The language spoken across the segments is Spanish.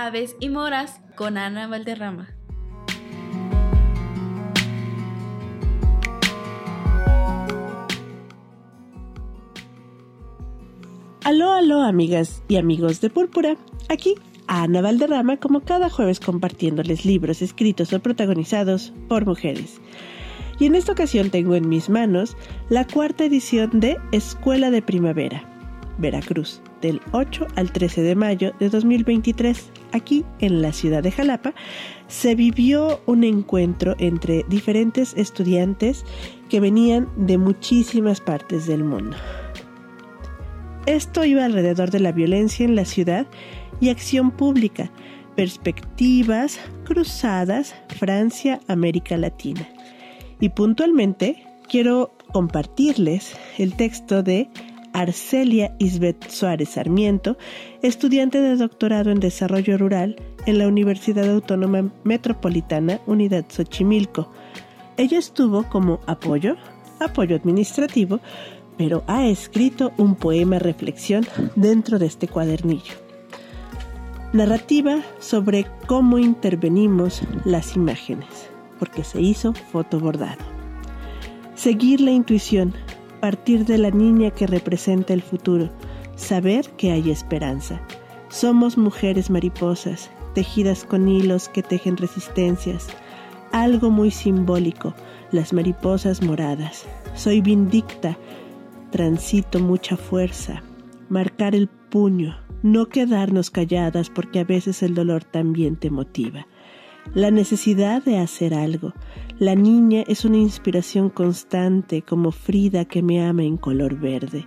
Aves y Moras con Ana Valderrama. Aló, aló, amigas y amigos de Púrpura. Aquí Ana Valderrama, como cada jueves compartiéndoles libros escritos o protagonizados por mujeres. Y en esta ocasión tengo en mis manos la cuarta edición de Escuela de Primavera, Veracruz, del 8 al 13 de mayo de 2023. Aquí en la ciudad de Jalapa se vivió un encuentro entre diferentes estudiantes que venían de muchísimas partes del mundo. Esto iba alrededor de la violencia en la ciudad y acción pública, perspectivas cruzadas Francia-América Latina. Y puntualmente quiero compartirles el texto de Arcelia Isbeth Suárez Sarmiento, estudiante de doctorado en desarrollo rural en la Universidad Autónoma Metropolitana Unidad Xochimilco. Ella estuvo como apoyo, apoyo administrativo, pero ha escrito un poema reflexión dentro de este cuadernillo. Narrativa sobre cómo intervenimos las imágenes, porque se hizo fotobordado. Seguir la intuición, partir de la niña que representa el futuro, saber que hay esperanza. Somos mujeres mariposas, tejidas con hilos que tejen resistencias. Algo muy simbólico, las mariposas moradas. Soy vindicta, transito mucha fuerza, marcar el puño, no quedarnos calladas porque a veces el dolor también te motiva. La necesidad de hacer algo. La niña es una inspiración constante como Frida que me ama en color verde.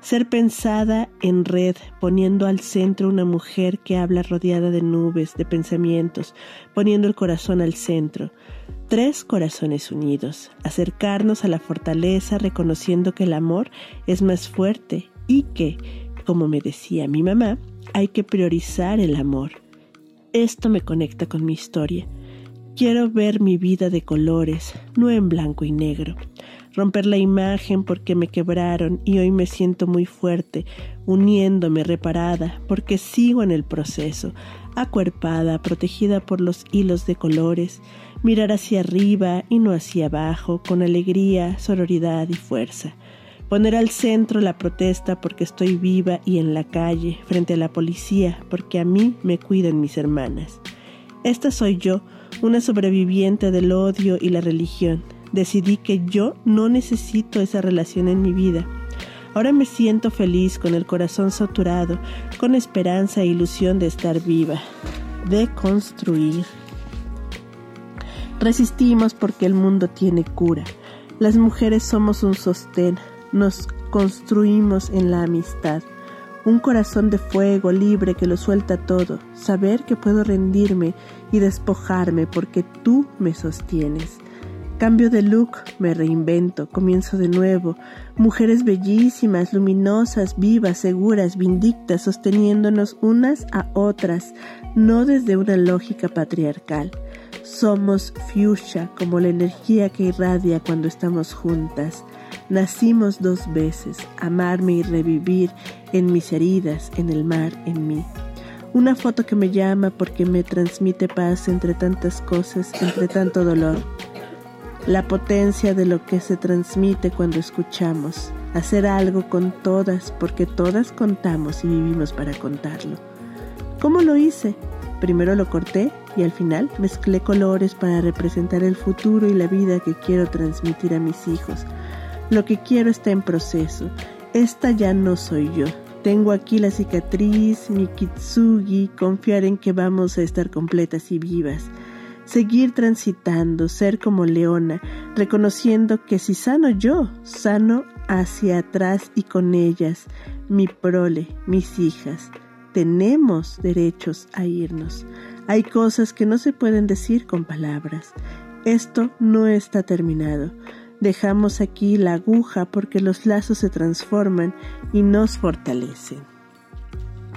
Ser pensada en red, poniendo al centro una mujer que habla rodeada de nubes, de pensamientos, poniendo el corazón al centro. Tres corazones unidos, acercarnos a la fortaleza reconociendo que el amor es más fuerte y que, como me decía mi mamá, hay que priorizar el amor. Esto me conecta con mi historia. Quiero ver mi vida de colores, no en blanco y negro. Romper la imagen porque me quebraron y hoy me siento muy fuerte, uniéndome reparada, porque sigo en el proceso, acuerpada, protegida por los hilos de colores, mirar hacia arriba y no hacia abajo, con alegría, sororidad y fuerza. Poner al centro la protesta porque estoy viva y en la calle, frente a la policía, porque a mí me cuidan mis hermanas. Esta soy yo, una sobreviviente del odio y la religión. Decidí que yo no necesito esa relación en mi vida. Ahora me siento feliz con el corazón saturado, con esperanza e ilusión de estar viva, de construir. Resistimos porque el mundo tiene cura. Las mujeres somos un sostén, nos construimos en la amistad. Un corazón de fuego libre que lo suelta todo, saber que puedo rendirme y despojarme porque tú me sostienes. Cambio de look, me reinvento, comienzo de nuevo. Mujeres bellísimas, luminosas, vivas, seguras, vindictas, sosteniéndonos unas a otras, no desde una lógica patriarcal. Somos fuchsia como la energía que irradia cuando estamos juntas. Nacimos dos veces, amarme y revivir en mis heridas, en el mar, en mí. Una foto que me llama porque me transmite paz entre tantas cosas, entre tanto dolor la potencia de lo que se transmite cuando escuchamos, hacer algo con todas porque todas contamos y vivimos para contarlo. ¿Cómo lo hice? Primero lo corté y al final mezclé colores para representar el futuro y la vida que quiero transmitir a mis hijos. Lo que quiero está en proceso. Esta ya no soy yo. Tengo aquí la cicatriz, mi kitsugi, confiar en que vamos a estar completas y vivas seguir transitando, ser como leona, reconociendo que si sano yo, sano hacia atrás y con ellas, mi prole, mis hijas. Tenemos derechos a irnos. Hay cosas que no se pueden decir con palabras. Esto no está terminado. Dejamos aquí la aguja porque los lazos se transforman y nos fortalecen.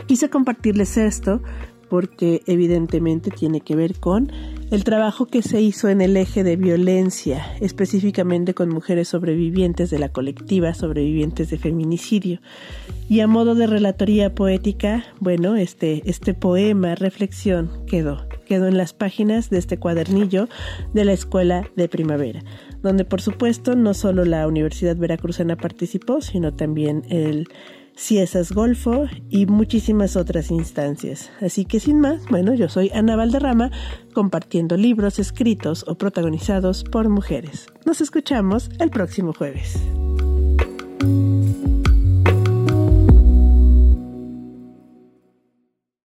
Quise compartirles esto porque evidentemente tiene que ver con el trabajo que se hizo en el eje de violencia, específicamente con mujeres sobrevivientes de la colectiva, sobrevivientes de feminicidio. Y a modo de relatoría poética, bueno, este, este poema, reflexión, quedó, quedó en las páginas de este cuadernillo de la Escuela de Primavera, donde por supuesto no solo la Universidad Veracruzana participó, sino también el Ciesas Golfo y muchísimas otras instancias. Así que sin más, bueno, yo soy Ana Valderrama compartiendo libros escritos o protagonizados por mujeres. Nos escuchamos el próximo jueves.